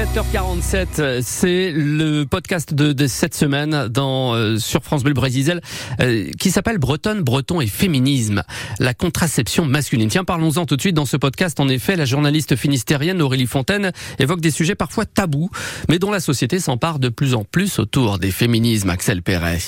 7h47, c'est le podcast de, de, cette semaine euh, sur France Bleu Brésil euh, qui s'appelle Bretonne, Breton et féminisme, la contraception masculine. Tiens, parlons-en tout de suite dans ce podcast. En effet, la journaliste finistérienne Aurélie Fontaine évoque des sujets parfois tabous, mais dont la société s'empare de plus en plus autour des féminismes. Axel Perret.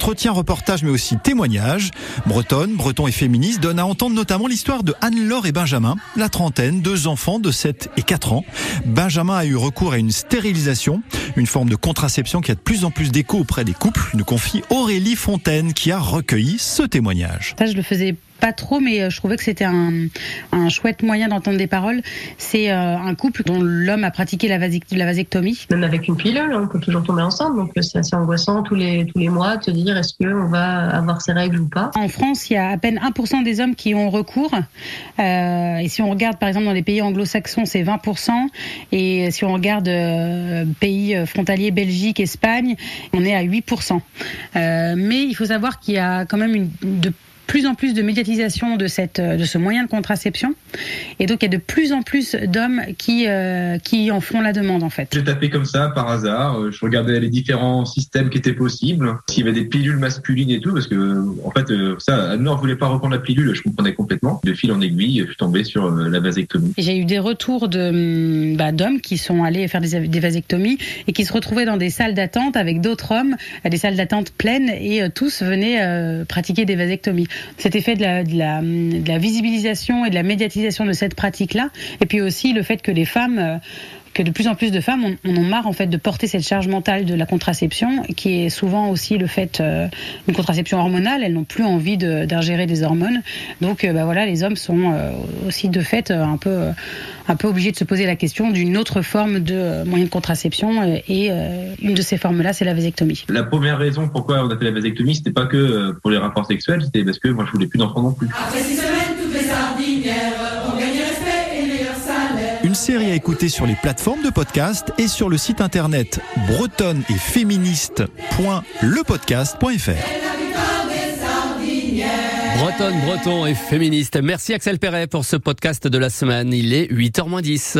Entretien, reportage, mais aussi témoignage. Bretonne, breton et féministe donnent à entendre notamment l'histoire de Anne-Laure et Benjamin, la trentaine, deux enfants de 7 et 4 ans. Benjamin a eu recours à une stérilisation, une forme de contraception qui a de plus en plus d'écho auprès des couples, nous confie Aurélie Fontaine qui a recueilli ce témoignage. Ça, je le faisais pas trop, mais euh, je trouvais que c'était un, un, chouette moyen d'entendre des paroles. C'est euh, un couple dont l'homme a pratiqué la, la, vasectomie. Même avec une pilule, on peut toujours tomber ensemble, donc c'est assez angoissant tous les, tous les mois de se dire est-ce qu'on va avoir ces règles ou pas? En France, il y a à peine 1% des hommes qui ont recours. Euh, et si on regarde par exemple dans les pays anglo-saxons, c'est 20%. Et si on regarde euh, pays frontaliers, Belgique, Espagne, on est à 8%. Euh, mais il faut savoir qu'il y a quand même une, de plus en plus de médiatisation de, cette, euh, de ce moyen de contraception. Et donc, il y a de plus en plus d'hommes qui, euh, qui en font la demande, en fait. J'ai tapé comme ça, par hasard. Euh, je regardais les différents systèmes qui étaient possibles. S'il y avait des pilules masculines et tout, parce que, en fait, ça, Anne-Laure voulait pas reprendre la pilule, je comprenais complètement. De fil en aiguille, je suis tombé sur la vasectomie. J'ai eu des retours de, hum, bah, d'hommes qui sont allés faire des, des, vasectomies et qui se retrouvaient dans des salles d'attente avec d'autres hommes, des salles d'attente pleines, et tous venaient pratiquer des vasectomies cet effet de la, visibilisation et de la médiatisation de cette pratique-là, et puis aussi le fait que les femmes euh, que de plus en plus de femmes en ont, marre en fait de porter cette charge mentale de la contraception, qui est souvent aussi le fait euh, d'une contraception hormonale. Elles n'ont plus envie d'ingérer des hormones. Donc, euh, bah voilà, les hommes sont euh, aussi de fait un peu, un peu obligés de se poser la question d'une autre forme de moyen de contraception. Et une de ces formes-là, c'est la vasectomie. La première raison pourquoi on a fait la vasectomie, c'était pas que pour les rapports sexuels, c'était parce que moi je voulais plus d'enfants non plus. Après écouter sur les plateformes de podcast et sur le site internet bretonne et féministe.lepodcast.fr. Bretonne, breton et féministe. Merci Axel Perret pour ce podcast de la semaine. Il est 8h10.